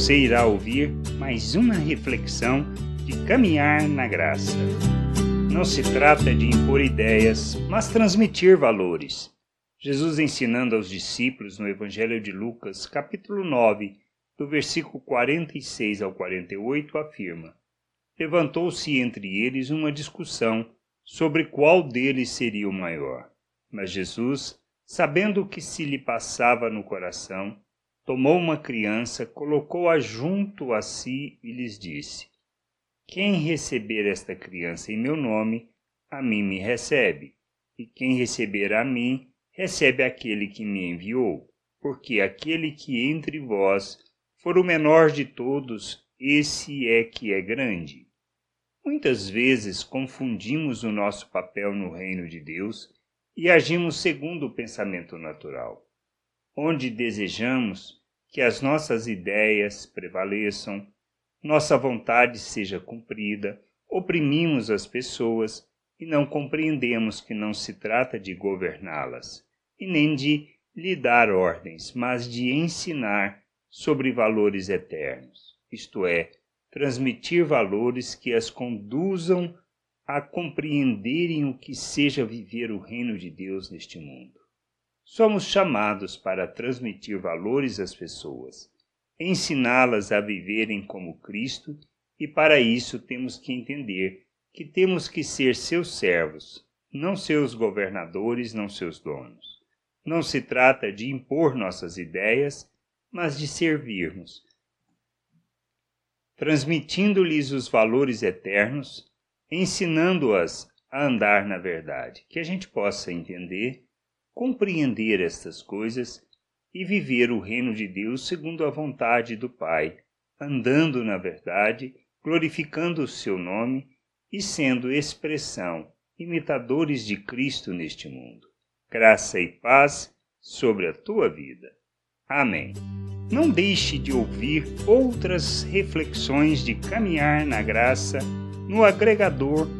Você irá ouvir mais uma reflexão de caminhar na graça. Não se trata de impor ideias, mas transmitir valores. Jesus ensinando aos discípulos no Evangelho de Lucas, capítulo 9, do versículo 46 ao 48, afirma: Levantou-se entre eles uma discussão sobre qual deles seria o maior. Mas Jesus, sabendo o que se lhe passava no coração, tomou uma criança, colocou-a junto a si e lhes disse: Quem receber esta criança em meu nome, a mim me recebe, e quem receber a mim, recebe aquele que me enviou, porque aquele que entre vós for o menor de todos, esse é que é grande. Muitas vezes confundimos o nosso papel no reino de Deus e agimos segundo o pensamento natural, onde desejamos que as nossas ideias prevaleçam, nossa vontade seja cumprida, oprimimos as pessoas e não compreendemos que não se trata de governá-las e nem de lhe dar ordens, mas de ensinar sobre valores eternos, isto é, transmitir valores que as conduzam a compreenderem o que seja viver o reino de Deus neste mundo. Somos chamados para transmitir valores às pessoas, ensiná-las a viverem como Cristo, e para isso temos que entender que temos que ser seus servos, não seus governadores, não seus donos. Não se trata de impor nossas ideias, mas de servirmos, transmitindo-lhes os valores eternos, ensinando-as a andar na verdade, que a gente possa entender, compreender estas coisas e viver o reino de Deus segundo a vontade do Pai, andando na verdade, glorificando o seu nome e sendo expressão, imitadores de Cristo neste mundo graça e paz sobre a tua vida. Amém. Não deixe de ouvir outras reflexões de caminhar na graça no agregador